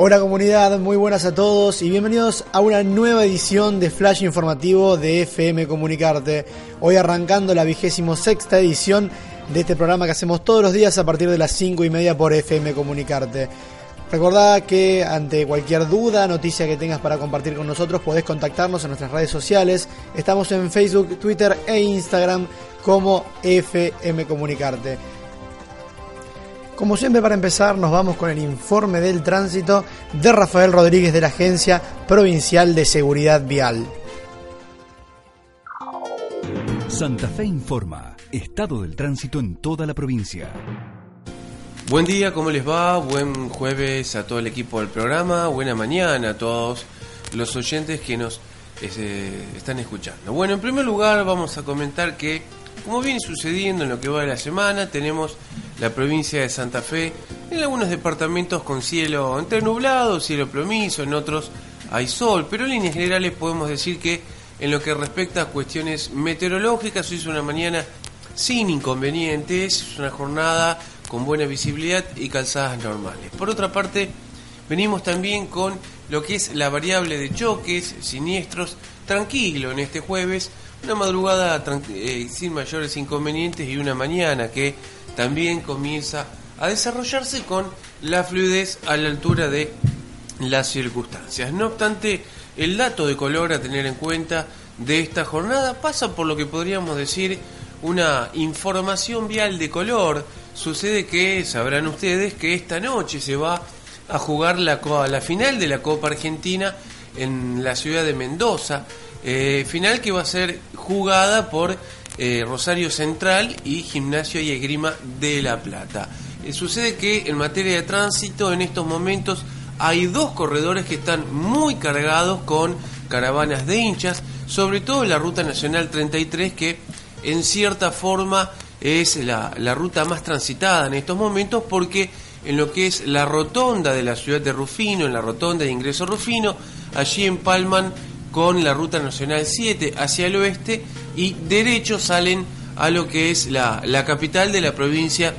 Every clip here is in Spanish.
Hola comunidad, muy buenas a todos y bienvenidos a una nueva edición de Flash Informativo de FM Comunicarte. Hoy arrancando la vigésimo sexta edición de este programa que hacemos todos los días a partir de las 5 y media por FM Comunicarte. Recordá que ante cualquier duda, noticia que tengas para compartir con nosotros, podés contactarnos en nuestras redes sociales. Estamos en Facebook, Twitter e Instagram como FM Comunicarte. Como siempre para empezar nos vamos con el informe del tránsito de Rafael Rodríguez de la Agencia Provincial de Seguridad Vial. Santa Fe informa, estado del tránsito en toda la provincia. Buen día, ¿cómo les va? Buen jueves a todo el equipo del programa, buena mañana a todos los oyentes que nos eh, están escuchando. Bueno, en primer lugar vamos a comentar que, como viene sucediendo en lo que va de la semana, tenemos la provincia de Santa Fe, en algunos departamentos con cielo entre nublado, cielo plomizo, en otros hay sol, pero en líneas generales podemos decir que en lo que respecta a cuestiones meteorológicas, hoy es una mañana sin inconvenientes, es una jornada con buena visibilidad y calzadas normales. Por otra parte, venimos también con lo que es la variable de choques, siniestros, tranquilo en este jueves, una madrugada eh, sin mayores inconvenientes y una mañana que también comienza a desarrollarse con la fluidez a la altura de las circunstancias. No obstante, el dato de color a tener en cuenta de esta jornada pasa por lo que podríamos decir una información vial de color. Sucede que, sabrán ustedes, que esta noche se va a jugar la, final de la Copa Argentina en la ciudad de Mendoza. Eh, final que va a ser jugada por eh, Rosario Central y Gimnasio y Esgrima de La Plata. Eh, sucede que en materia de tránsito en estos momentos hay dos corredores que están muy cargados con caravanas de hinchas, sobre todo la Ruta Nacional 33 que en cierta forma es la, la ruta más transitada en estos momentos porque en lo que es la rotonda de la ciudad de Rufino, en la rotonda de ingreso Rufino, allí empalman con la Ruta Nacional 7 hacia el oeste y derecho salen a lo que es la, la capital de la provincia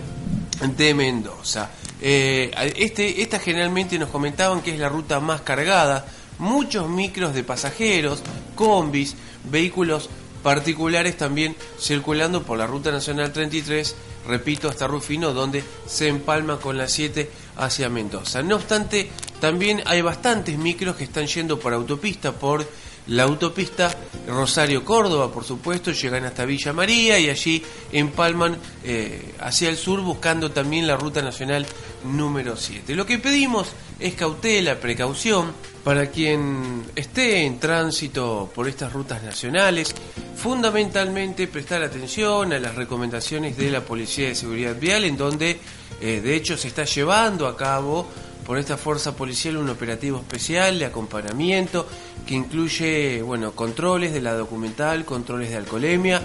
de Mendoza. Eh, este, esta generalmente nos comentaban que es la ruta más cargada, muchos micros de pasajeros, combis, vehículos particulares también circulando por la Ruta Nacional 33, repito, hasta Rufino, donde se empalma con la 7 hacia Mendoza. No obstante, también hay bastantes micros que están yendo por autopista, por la autopista Rosario-Córdoba, por supuesto, llegan hasta Villa María y allí empalman eh, hacia el sur buscando también la ruta nacional número 7. Lo que pedimos es cautela, precaución para quien esté en tránsito por estas rutas nacionales, fundamentalmente prestar atención a las recomendaciones de la Policía de Seguridad Vial, en donde eh, de hecho se está llevando a cabo por esta fuerza policial un operativo especial de acompañamiento que incluye bueno, controles de la documental, controles de alcoholemia,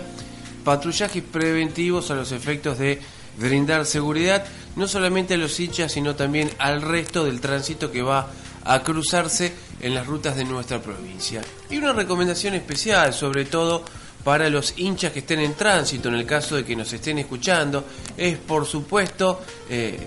patrullajes preventivos a los efectos de brindar seguridad no solamente a los hinchas sino también al resto del tránsito que va a cruzarse en las rutas de nuestra provincia. Y una recomendación especial, sobre todo para los hinchas que estén en tránsito, en el caso de que nos estén escuchando, es por supuesto eh,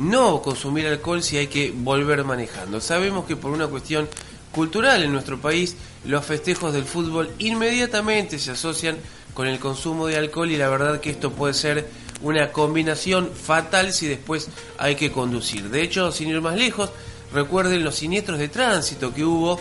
no consumir alcohol si hay que volver manejando. Sabemos que por una cuestión cultural en nuestro país los festejos del fútbol inmediatamente se asocian con el consumo de alcohol y la verdad que esto puede ser una combinación fatal si después hay que conducir. De hecho, sin ir más lejos, recuerden los siniestros de tránsito que hubo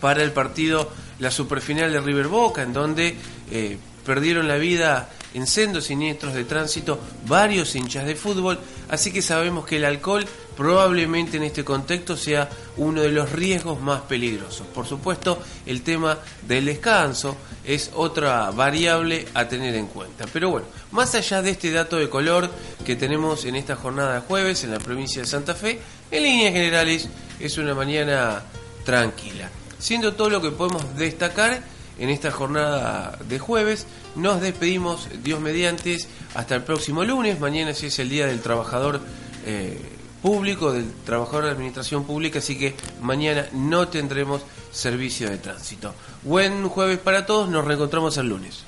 para el partido, la superfinal de River Boca, en donde eh, perdieron la vida en sendos siniestros de tránsito varios hinchas de fútbol, así que sabemos que el alcohol probablemente en este contexto sea uno de los riesgos más peligrosos. Por supuesto, el tema del descanso es otra variable a tener en cuenta. Pero bueno, más allá de este dato de color que tenemos en esta jornada de jueves en la provincia de Santa Fe, en líneas generales es una mañana tranquila. Siendo todo lo que podemos destacar en esta jornada de jueves. Nos despedimos, Dios mediante, hasta el próximo lunes. Mañana sí es el Día del Trabajador eh, Público, del Trabajador de Administración Pública, así que mañana no tendremos servicio de tránsito. Buen jueves para todos, nos reencontramos el lunes.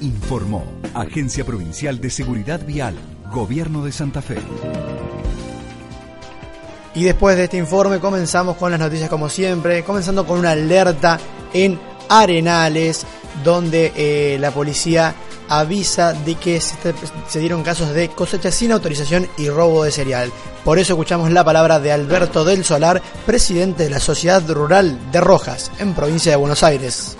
Informó Agencia Provincial de Seguridad Vial, Gobierno de Santa Fe. Y después de este informe comenzamos con las noticias como siempre, comenzando con una alerta en Arenales, donde eh, la policía avisa de que se, dieron casos de cosecha sin autorización y robo de cereal. Por eso escuchamos la palabra de Alberto del Solar, presidente de la Sociedad Rural de Rojas, en provincia de Buenos Aires.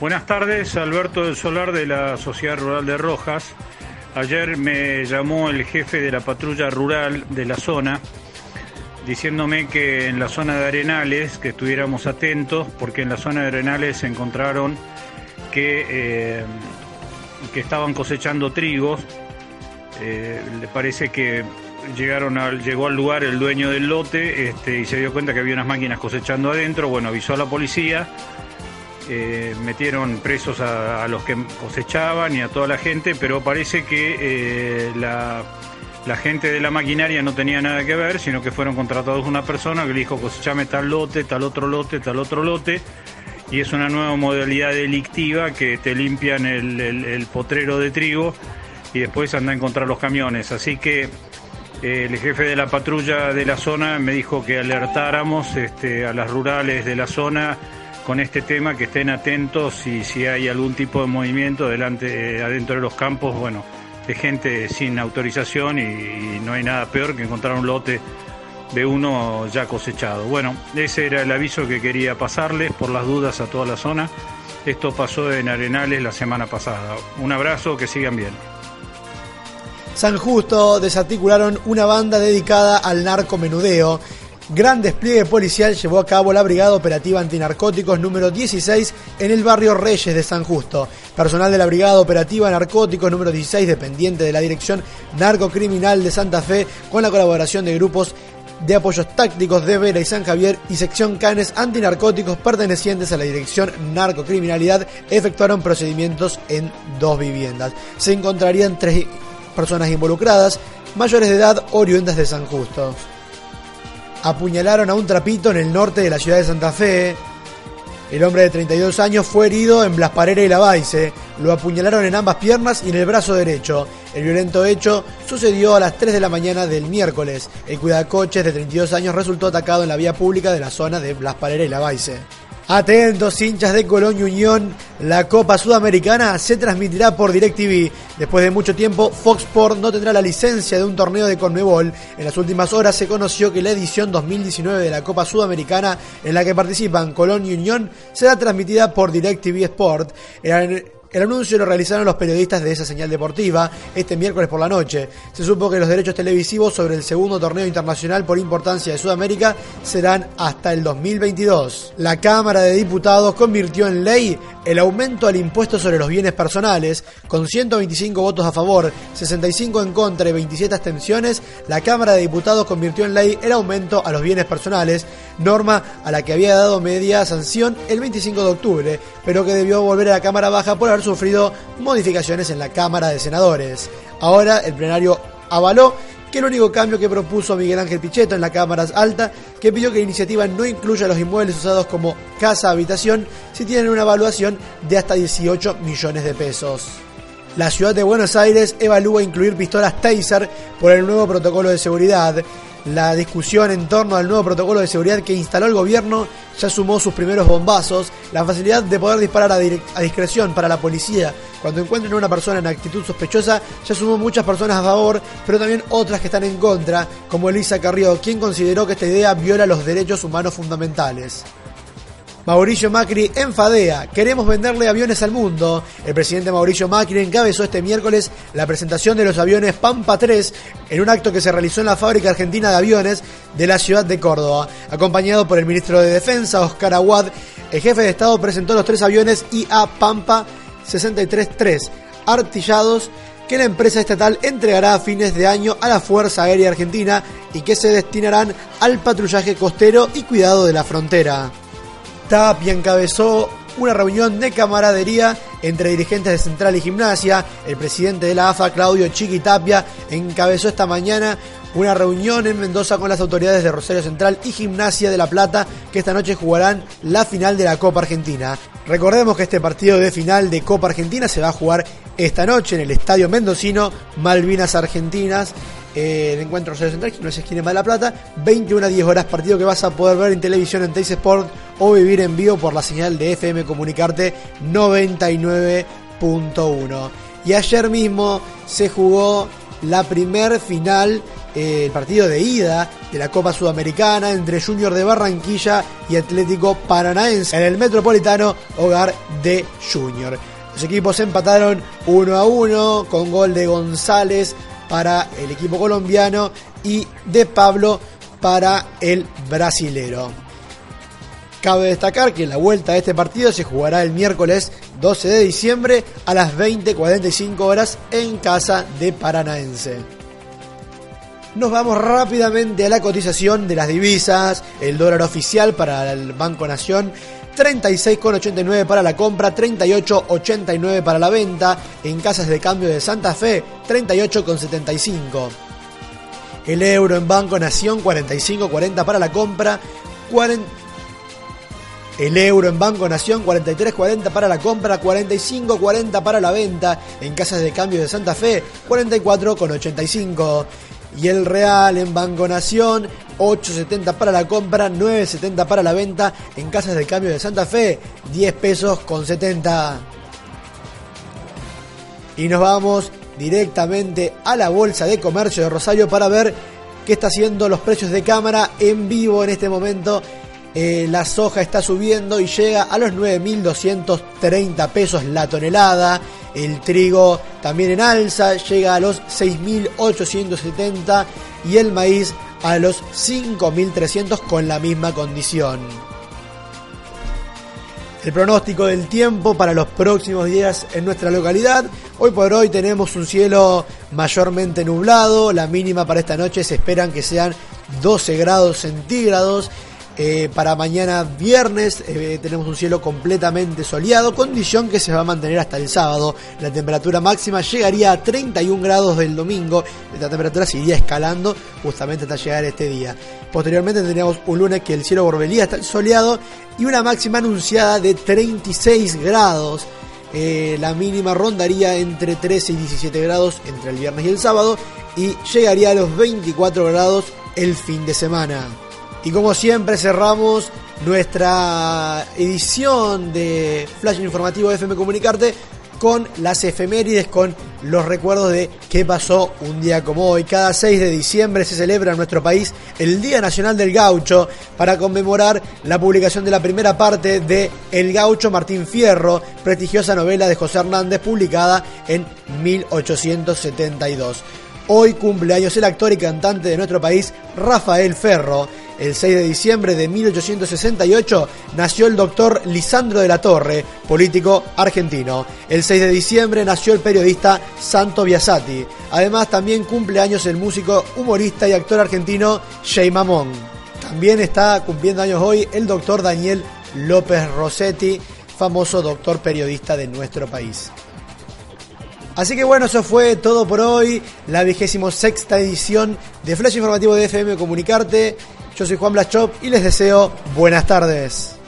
Buenas tardes, Alberto del Solar de la Sociedad Rural de Rojas. Ayer me llamó el jefe de la patrulla rural de la zona diciéndome que en la zona de Arenales, que estuviéramos atentos, porque en la zona de Arenales se encontraron que, eh, que estaban cosechando trigo. Eh, le parece que llegaron al, llegó al lugar el dueño del lote este, y se dio cuenta que había unas máquinas cosechando adentro. Bueno, avisó a la policía eh, metieron presos a, los que cosechaban y a toda la gente, pero parece que eh, la, gente de la maquinaria no tenía nada que ver, sino que fueron contratados una persona que le dijo cosechame tal lote, tal otro lote, tal otro lote, y es una nueva modalidad delictiva que te limpian el, potrero de trigo y después anda a encontrar los camiones. Así que eh, el jefe de la patrulla de la zona me dijo que alertáramos este, a las rurales de la zona con este tema, que estén atentos y si hay algún tipo de movimiento delante, eh, adentro de los campos, bueno, de gente sin autorización y, no hay nada peor que encontrar un lote de uno ya cosechado. Bueno, ese era el aviso que quería pasarles por las dudas a toda la zona. Esto pasó en Arenales la semana pasada. Un abrazo, que sigan bien. San Justo desarticularon una banda dedicada al narcomenudeo gran despliegue policial llevó a cabo la Brigada Operativa Antinarcóticos número 16 en el barrio Reyes de San Justo. Personal de la Brigada Operativa Narcóticos número 16, dependiente de la Dirección Narcocriminal de Santa Fe, con la colaboración de grupos de apoyos tácticos de Vera y San Javier y sección Canes antinarcóticos pertenecientes a la Dirección Narcocriminalidad efectuaron procedimientos en dos viviendas. Se encontrarían tres personas involucradas, mayores de edad oriundas de San Justo apuñalaron a un trapito en el norte de la ciudad de Santa Fe. El hombre de 32 años fue herido en Blasparera y Lavaice. Lo apuñalaron en ambas piernas y en el brazo derecho. El violento hecho sucedió a las 3 de la mañana del miércoles. El cuidacoches de 32 años resultó atacado en la vía pública de la zona de Blasparera y Lavaice. Atentos, hinchas de Colón Unión, la Copa Sudamericana se transmitirá por DirecTV. Después de mucho tiempo, Fox Sport no tendrá la licencia de un torneo de Conmebol. En las últimas horas se conoció que la edición 2019 de la Copa Sudamericana, en la que participan Colón y Unión, será transmitida por DirecTV Sport. El anuncio lo realizaron los periodistas de esa señal deportiva este miércoles por la noche. Se supo que los derechos televisivos sobre el segundo torneo internacional por importancia de Sudamérica serán hasta el 2022. La Cámara de Diputados convirtió en ley el aumento al impuesto sobre los bienes personales, con 125 votos a favor, 65 en contra y 27 abstenciones, la Cámara de Diputados convirtió en ley el aumento a los bienes personales, norma a la que había dado media sanción el 25 de octubre, pero que debió volver a la Cámara Baja por sufrido modificaciones en la Cámara de Senadores. Ahora el plenario avaló que el único cambio que propuso Miguel Ángel Pichetto en la Cámara Alta, que pidió que la iniciativa no incluya los inmuebles usados como casa-habitación si tienen una evaluación de hasta 18 millones de pesos. La ciudad de Buenos Aires evalúa incluir pistolas Taser por el nuevo protocolo de seguridad. La discusión en torno al nuevo protocolo de seguridad que instaló el gobierno ya sumó sus primeros bombazos. La facilidad de poder disparar a, discreción para la policía cuando encuentren a una persona en actitud sospechosa ya sumó muchas personas a favor, pero también otras que están en contra, como Elisa Carrió, quien consideró que esta idea viola los derechos humanos fundamentales. Mauricio Macri enfadea, queremos venderle aviones al mundo. El presidente Mauricio Macri encabezó este miércoles la presentación de los aviones Pampa 3 en un acto que se realizó en la fábrica argentina de aviones de la ciudad de Córdoba. Acompañado por el ministro de Defensa, Oscar Aguad, el jefe de Estado presentó los tres aviones IA Pampa 633 artillados que la empresa estatal entregará a fines de año a la Fuerza Aérea Argentina y que se destinarán al patrullaje costero y cuidado de la frontera. Tapia encabezó una reunión de camaradería entre dirigentes de Central y Gimnasia. El presidente de la AFA, Claudio Chiqui Tapia, encabezó esta mañana una reunión en Mendoza con las autoridades de Rosario Central y Gimnasia de La Plata, que esta noche jugarán la final de la Copa Argentina. Recordemos que este partido de final de Copa Argentina se va a jugar esta noche en el Estadio Mendocino, Malvinas Argentinas, eh, el encuentro Central, que no es esquina de La Plata, 21 a 10 horas, partido que vas a poder ver en televisión en Teis Sport o vivir en vivo por la señal de FM Comunicarte 99.1. Y ayer mismo se jugó la primer final, eh, el partido de ida de la Copa Sudamericana entre Junior de Barranquilla y Atlético Paranaense en el Metropolitano, hogar de Junior. Los equipos empataron 1 a 1 con gol de González para el equipo colombiano y de Pablo para el brasilero. Cabe destacar que la vuelta de este partido se jugará el miércoles 12 de diciembre a las 20.45 horas en casa de Paranaense. Nos vamos rápidamente a la cotización de las divisas. El dólar oficial para el Banco Nación 36,89 para la compra, 38,89 para la venta. En casas de cambio de Santa Fe, 38,75. El euro en Banco Nación, 45,40 para la compra, 40 el euro en Banco Nación 43.40 para la compra, 45.40 para la venta. En casas de cambio de Santa Fe 44.85. Y el real en Banco Nación 8.70 para la compra, 9.70 para la venta. En casas de cambio de Santa Fe 10 pesos con 70. Y nos vamos directamente a la Bolsa de Comercio de Rosario para ver qué está haciendo los precios de cámara en vivo en este momento eh, la soja está subiendo y llega a los 9.230 pesos la tonelada. El trigo también en alza, llega a los 6.870 y el maíz a los 5.300 con la misma condición. El pronóstico del tiempo para los próximos días en nuestra localidad. Hoy por hoy tenemos un cielo mayormente nublado. La mínima para esta noche se esperan que sean 12 grados centígrados eh, para mañana viernes eh, tenemos un cielo completamente soleado, condición que se va a mantener hasta el sábado. La temperatura máxima llegaría a 31 grados del domingo. Esta temperatura seguiría escalando justamente hasta llegar este día. Posteriormente tendríamos un lunes que el cielo volvería está soleado y una máxima anunciada de 36 grados. Eh, la mínima rondaría entre 13 y 17 grados entre el viernes y el sábado y llegaría a los 24 grados el fin de semana. Y como siempre cerramos nuestra edición de Flash Informativo de FM Comunicarte con las efemérides, con los recuerdos de qué pasó un día como hoy. Cada 6 de diciembre se celebra en nuestro país el Día Nacional del Gaucho para conmemorar la publicación de la primera parte de El Gaucho Martín Fierro, prestigiosa novela de José Hernández publicada en 1872. Hoy cumpleaños el actor y cantante de nuestro país, Rafael Ferro. El 6 de diciembre de 1868 nació el doctor Lisandro de la Torre, político argentino. El 6 de diciembre nació el periodista Santo Biasati. Además también cumple años el músico, humorista y actor argentino Jay Mamón. También está cumpliendo años hoy el doctor Daniel López Rossetti, famoso doctor periodista de nuestro país. Así que bueno, eso fue todo por hoy, la vigésimo sexta edición de Flash Informativo de FM Comunicarte. Yo soy Juan Blachop y les deseo buenas tardes.